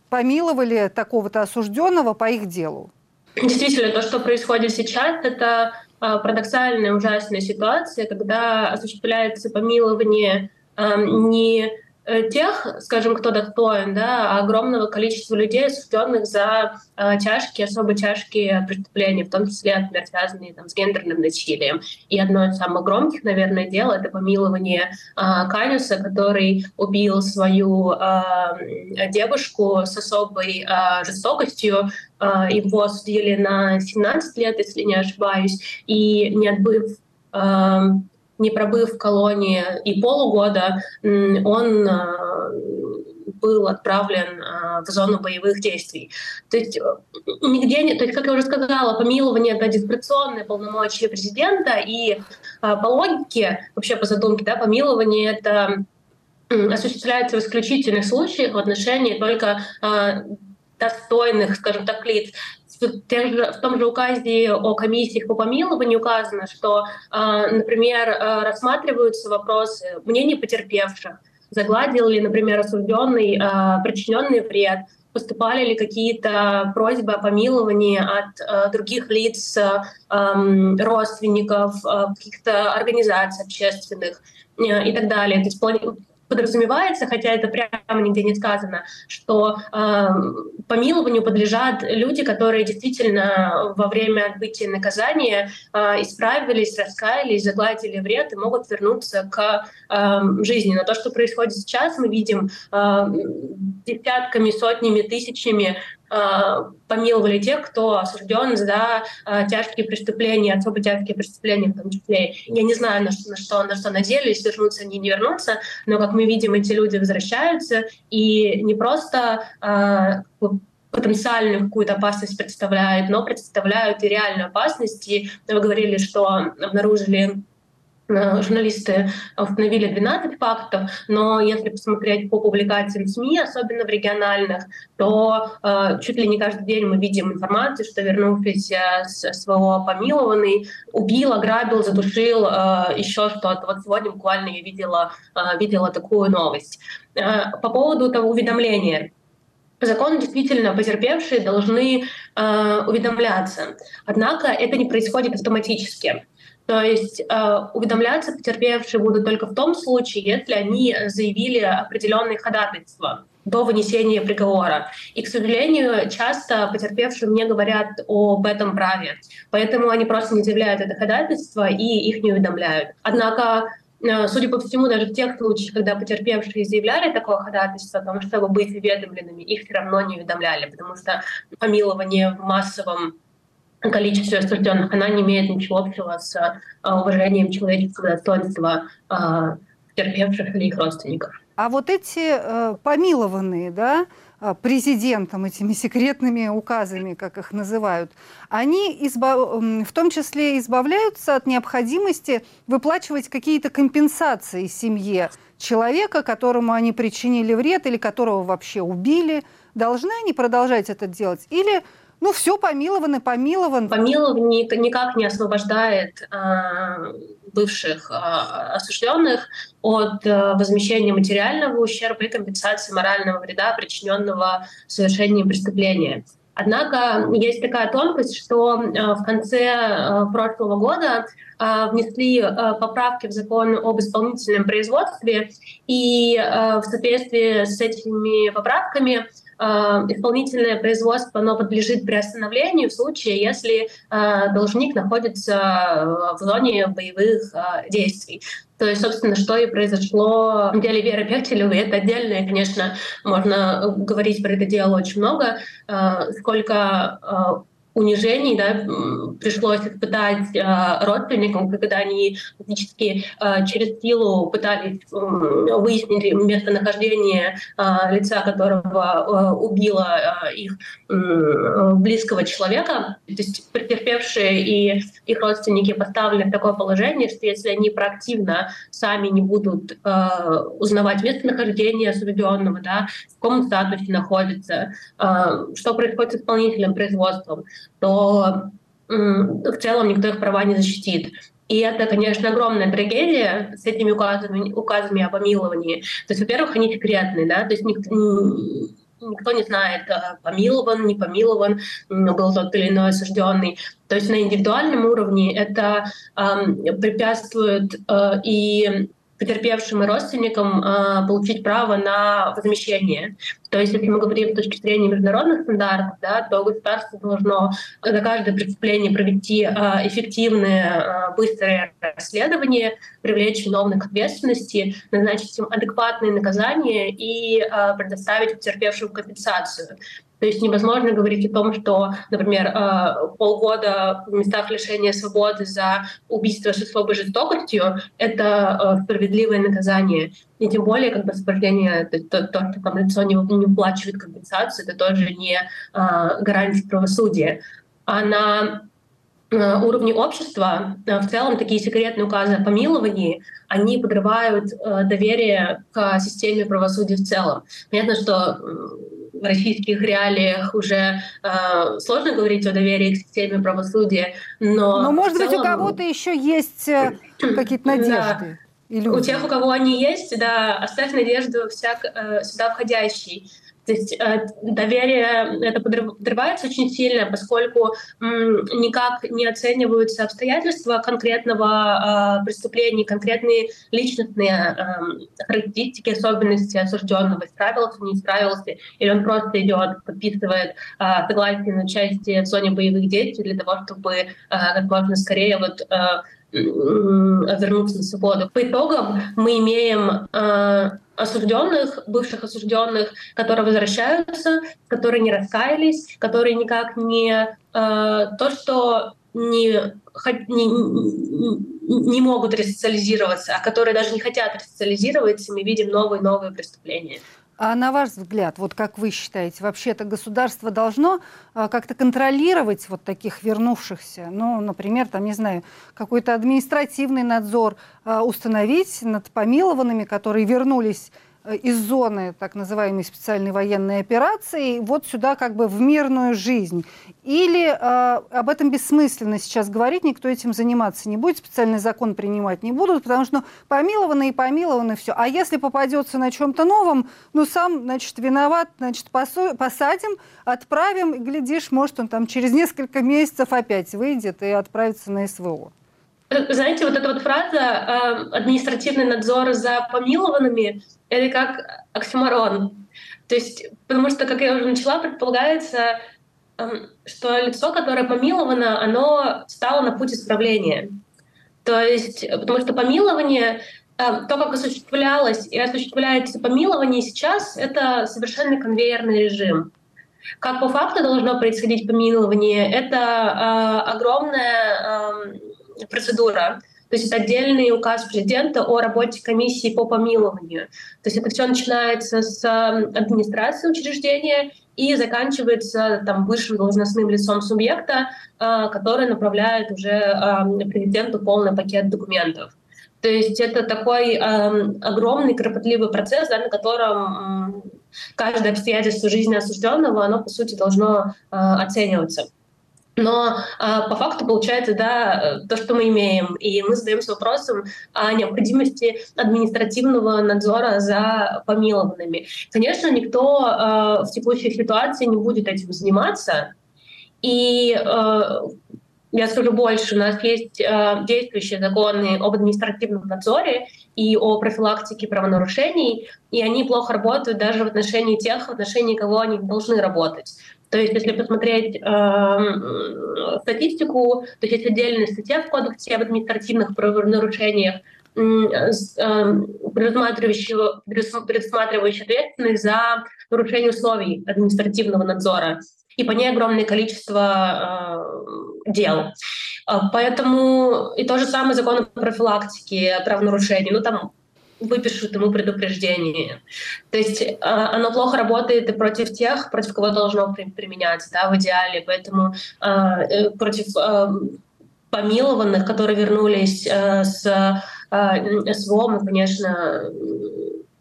помиловали такого-то осужденного по их делу. Действительно, то, что происходит сейчас, это парадоксальная, ужасная ситуация, когда осуществляется помилование не тех, скажем, кто достоин, да, огромного количества людей, осужденных за э, тяжкие, особо тяжкие преступления, в том числе, например, связанные там, с гендерным насилием. И одно из самых громких, наверное, дел — это помилование э, Канюса, который убил свою э, девушку с особой э, жестокостью. Э, его судили на 17 лет, если не ошибаюсь, и не отбыв э, не пробыв в колонии и полугода, он а, был отправлен а, в зону боевых действий. То есть э, нигде не, то есть, как я уже сказала, помилование это дискреционное полномочия президента, и а, по логике, вообще по задумке, да, помилование это осуществляется в исключительных случаях в отношении только достойных, скажем так, лиц в, том же указе о комиссиях по помилованию указано, что, например, рассматриваются вопросы мнений потерпевших, загладил ли, например, осужденный причиненный вред, поступали ли какие-то просьбы о помиловании от э, других лиц, э, родственников, э, каких-то организаций общественных э, и так далее. То есть подразумевается, хотя это прямо нигде не сказано, что э, помилованию подлежат люди, которые действительно во время отбытия наказания э, исправились, раскаялись, загладили вред и могут вернуться к э, жизни. Но то, что происходит сейчас, мы видим э, десятками, сотнями, тысячами помиловали тех, кто осужден за а, тяжкие преступления, особо тяжкие преступления в том числе. Я не знаю, на что, на что, на что надеялись, вернутся они, не вернутся, но, как мы видим, эти люди возвращаются, и не просто а, потенциальную какую-то опасность представляют, но представляют и реальную опасность. И вы говорили, что обнаружили Э, журналисты установили 12 фактов, но если посмотреть по публикациям СМИ, особенно в региональных, то э, чуть ли не каждый день мы видим информацию, что вернувшийся с своего помилованный убил, ограбил, задушил, э, еще что-то. Вот сегодня буквально я видела, э, видела такую новость. Э, по поводу того уведомления. Закон действительно потерпевшие должны э, уведомляться. Однако это не происходит автоматически. То есть э, уведомляться потерпевшие будут только в том случае, если они заявили определенные ходатайства до вынесения приговора. И, к сожалению, часто потерпевшие не говорят об этом праве. Поэтому они просто не заявляют это ходатайство и их не уведомляют. Однако э, Судя по всему, даже в тех случаях, когда потерпевшие заявляли такое ходатайство о том, чтобы быть уведомленными, их все равно не уведомляли, потому что помилование в массовом количестве осужденных, она не имеет ничего общего с а, уважением человеческого достоинства а, терпевших или их родственников. А вот эти э, помилованные, да, президентом, этими секретными указами, как их называют, они избав... в том числе избавляются от необходимости выплачивать какие-то компенсации семье человека, которому они причинили вред или которого вообще убили. Должны они продолжать это делать? Или ну, все помилованы, помилован. Помилование никак не освобождает э, бывших э, осужденных от э, возмещения материального ущерба и компенсации морального вреда, причиненного совершением преступления. Однако есть такая тонкость, что э, в конце э, прошлого года э, внесли поправки в закон об исполнительном производстве, и в соответствии с этими поправками исполнительное производство оно подлежит приостановлению в случае, если э, должник находится в зоне боевых э, действий. То есть, собственно, что и произошло в деле Веры Пехтелевой. Это отдельно, конечно, можно говорить про это дело очень много. Сколько унижений да, пришлось испытать э, родственникам, когда они фактически э, через силу пытались э, выяснить местонахождение э, лица, которого э, убило э, их э, близкого человека. То есть претерпевшие и их родственники поставлены в такое положение, что если они проактивно сами не будут э, узнавать местонахождение осужденного, да, в каком статусе находится, э, что происходит с исполнительным производством, то в целом никто их права не защитит. И это, конечно, огромная трагедия с этими указами, указами о помиловании. То есть, во-первых, они секретные, да, то есть никто, никто не знает, э, помилован, не помилован, был тот или иной осужденный. То есть на индивидуальном уровне это э, препятствует э, и потерпевшим и родственникам э, получить право на возмещение. То есть, если мы говорим с точки зрения международных стандартов, да, то государство должно за каждое преступление провести э, эффективное, э, быстрое расследование, привлечь виновных к ответственности, назначить им адекватные наказания и э, предоставить потерпевшим компенсацию. То есть невозможно говорить о том, что, например, э, полгода в местах лишения свободы за убийство с особой жестокостью — это э, справедливое наказание. И тем более, как бы освобождение, то, то, то что там лицо не, не выплачивает компенсацию, это тоже не э, гарантия правосудия. А на уровне общества в целом такие секретные указы о помиловании, они подрывают доверие к системе правосудия в целом. Понятно, что в российских реалиях уже э, сложно говорить о доверии к системе правосудия, но... Но, может целом... быть, у кого-то еще есть э, какие-то надежды? Да. У тех, у кого они есть, да, оставь надежду всяк, э, сюда входящий. То есть э, доверие это подрывается очень сильно, поскольку никак не оцениваются обстоятельства конкретного э, преступления, конкретные личностные э, характеристики, особенности осужденного, справился, не справился, или он просто идет, подписывает согласие на участие в зоне боевых действий для того, чтобы как можно скорее вот вернуться на свободу. По итогам мы имеем осужденных, бывших осужденных, которые возвращаются, которые не раскаялись, которые никак не э, то, что не, не, не могут ресоциализироваться, а которые даже не хотят ресоциализироваться, мы видим новые новые преступления. А на ваш взгляд, вот как вы считаете, вообще это государство должно а, как-то контролировать вот таких вернувшихся? Ну, например, там, не знаю, какой-то административный надзор а, установить над помилованными, которые вернулись из зоны так называемой специальной военной операции вот сюда как бы в мирную жизнь. Или э, об этом бессмысленно сейчас говорить, никто этим заниматься не будет, специальный закон принимать не будут, потому что ну, помилованы и помилованы все. А если попадется на чем-то новом, ну сам, значит, виноват, значит, посадим, отправим, и глядишь, может, он там через несколько месяцев опять выйдет и отправится на СВО. Знаете, вот эта вот фраза э, «административный надзор за помилованными» — это как оксюморон. То есть, потому что, как я уже начала, предполагается, э, что лицо, которое помиловано, оно стало на путь исправления. То есть, потому что помилование, э, то, как осуществлялось и осуществляется помилование сейчас, это совершенно конвейерный режим. Как по факту должно происходить помилование, это э, огромная э, процедура. То есть это отдельный указ президента о работе комиссии по помилованию. То есть это все начинается с администрации учреждения и заканчивается там высшим должностным лицом субъекта, а, который направляет уже президенту полный пакет документов. То есть это такой огромный, кропотливый процесс, да, на котором каждое обстоятельство жизни осужденного, оно, по сути, должно э, оцениваться. Но а, по факту получается, да, то, что мы имеем, и мы задаемся вопросом о необходимости административного надзора за помилованными. Конечно, никто а, в текущей ситуации не будет этим заниматься, и а, я скажу больше, у нас есть э, действующие законы об административном надзоре и о профилактике правонарушений, и они плохо работают даже в отношении тех, в отношении кого они должны работать. То есть, если посмотреть э, статистику, то есть отдельная статья в Кодексе об административных правонарушениях, э, предусматривающая ответственность за нарушение условий административного надзора. И по ней огромное количество э, дел. Поэтому и то же самое закон о профилактике правонарушений. Ну, там выпишут ему предупреждение. То есть э, оно плохо работает и против тех, против кого должно применяться, да, в идеале. Поэтому э, э, против помилованных, которые вернулись с СВО, мы, конечно,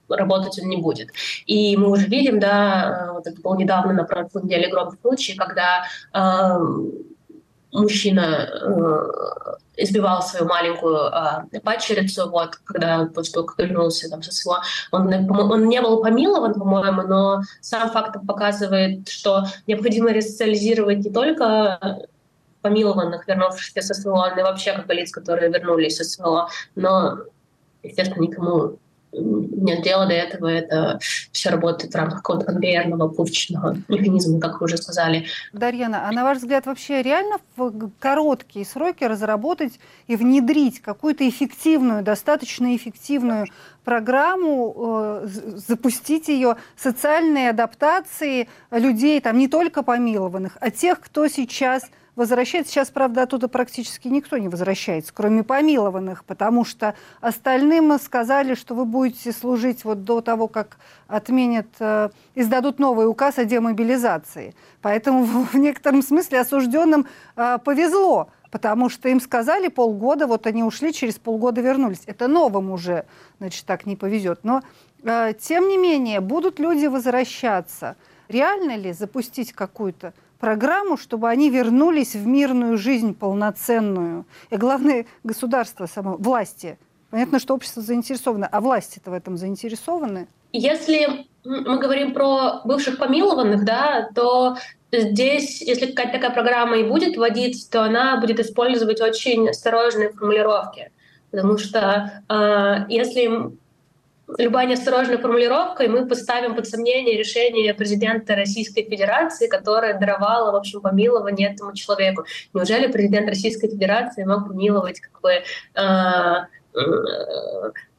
работать он не будет. И мы уже видим, да, вот это было недавно на прошлой неделе громкий случай, когда мужчина э, избивал свою маленькую э, падчерицу, вот, когда после того, как вернулся там, со СВО. Он, он не был помилован, по-моему, но сам факт показывает, что необходимо ресоциализировать не только помилованных, вернувшихся со СВО, но и вообще как бы лиц, которые вернулись со СВО. Но, естественно, никому нет дела до этого, это все работает в рамках какого-то конвейерного пушечного механизма, как вы уже сказали. Дарьяна, а на ваш взгляд вообще реально в короткие сроки разработать и внедрить какую-то эффективную, достаточно эффективную программу, э, запустить ее социальной адаптации людей, там не только помилованных, а тех, кто сейчас возвращается. Сейчас, правда, оттуда практически никто не возвращается, кроме помилованных, потому что остальным сказали, что вы будете служить вот до того, как отменят, э, издадут новый указ о демобилизации. Поэтому в, некотором смысле осужденным э, повезло, потому что им сказали полгода, вот они ушли, через полгода вернулись. Это новым уже, значит, так не повезет. Но, э, тем не менее, будут люди возвращаться – Реально ли запустить какую-то программу, чтобы они вернулись в мирную жизнь полноценную? И главное, государство само, власти. Понятно, что общество заинтересовано, а власти-то в этом заинтересованы? Если мы говорим про бывших помилованных, да, то здесь, если какая-то такая программа и будет вводиться, то она будет использовать очень осторожные формулировки. Потому что э, если любая неосторожная формулировка, и мы поставим под сомнение решение президента Российской Федерации, которое даровало, в общем, помилование этому человеку. Неужели президент Российской Федерации мог помиловать как бы э,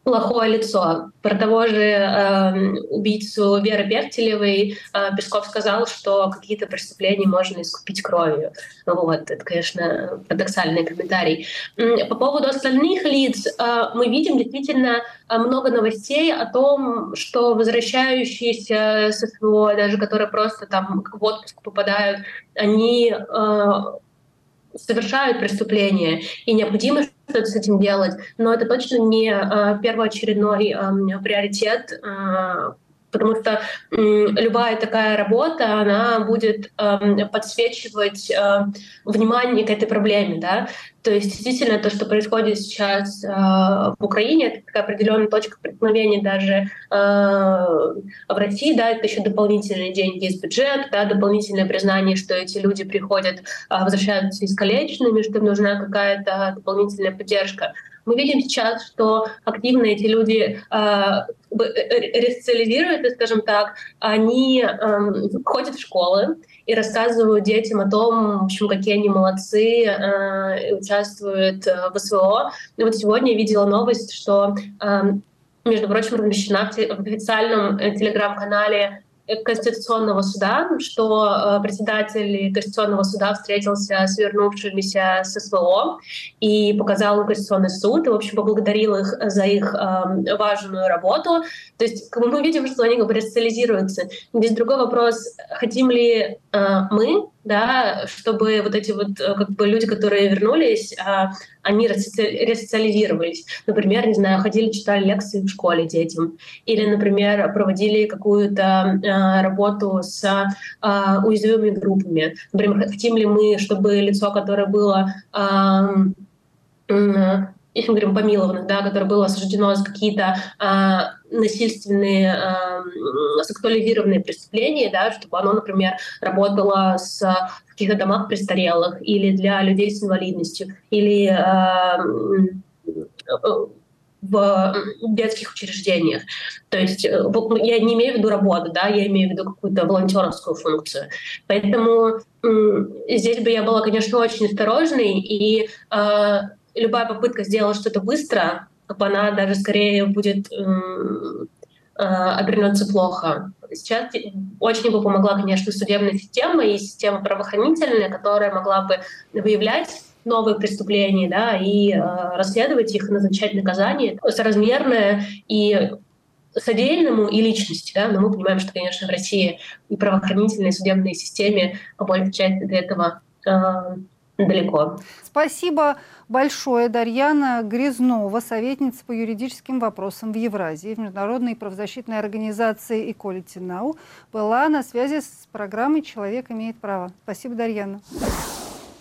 плохое лицо. Про того же э, убийцу Веры Бертелевой э, Песков сказал, что какие-то преступления можно искупить кровью. Вот, это, конечно, парадоксальный комментарий. По поводу остальных лиц э, мы видим действительно э, много новостей о том, что возвращающиеся с СВО, даже которые просто там в отпуск попадают, они э, совершают преступления, и необходимо что-то с этим делать. Но это точно не э, первоочередной э, приоритет э, потому что любая такая работа, она будет э, подсвечивать э, внимание к этой проблеме, да. То есть действительно то, что происходит сейчас э, в Украине, это такая определенная точка преткновения даже э, в России, да, это еще дополнительные деньги из бюджета, да, дополнительное признание, что эти люди приходят, э, возвращаются искалеченными, что им нужна какая-то дополнительная поддержка. Мы видим сейчас, что активно эти люди э, ресоциализируют, скажем так, они э, ходят в школы и рассказывают детям о том, в общем, какие они молодцы, э, участвуют э, в СВО. И вот сегодня я видела новость, что, э, между прочим, размещена в официальном э, телеграм-канале Конституционного суда, что э, председатель Конституционного суда встретился с вернувшимися с СВО и показал Конституционный суд, и, в общем, поблагодарил их за их э, важную работу. То есть мы видим, что они как бы социализируются. Здесь другой вопрос, хотим ли э, мы да, чтобы вот эти вот э, как бы люди, которые вернулись, а, они ресоциализировались. Например, не знаю, ходили, читали лекции в школе детям. Или, например, проводили какую-то а, работу с а, уязвимыми группами. Например, хотим ли мы, чтобы лицо, которое было если мы говорим помилованных, да, которое было осуждено за какие-то насильственные, а, сексуализированные преступления, да, чтобы оно, например, работало с, каких-то домах престарелых или для людей с инвалидностью, или а, в детских учреждениях. То есть э, я не имею в виду работу, да, я имею в виду какую-то волонтерскую функцию. Поэтому здесь бы я была, конечно, очень осторожной и любая попытка сделать что-то быстро, она даже скорее будет э, обернется плохо. Сейчас очень бы помогла, конечно, судебная система и система правоохранительная, которая могла бы выявлять новые преступления, да, и э, расследовать их, назначать наказание соразмерное и содеянному и личности, да, но мы понимаем, что, конечно, в России и правоохранительной, и судебной системе по большей части до этого э, далеко. Спасибо большое. Дарьяна Грязнова, советница по юридическим вопросам в Евразии, в международной правозащитной организации Equality Now, была на связи с программой «Человек имеет право». Спасибо, Дарьяна.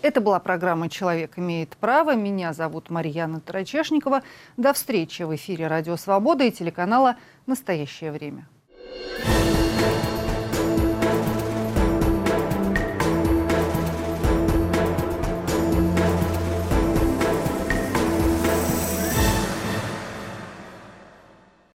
Это была программа «Человек имеет право». Меня зовут Марьяна Тарачешникова. До встречи в эфире «Радио Свобода» и телеканала «Настоящее время». thank you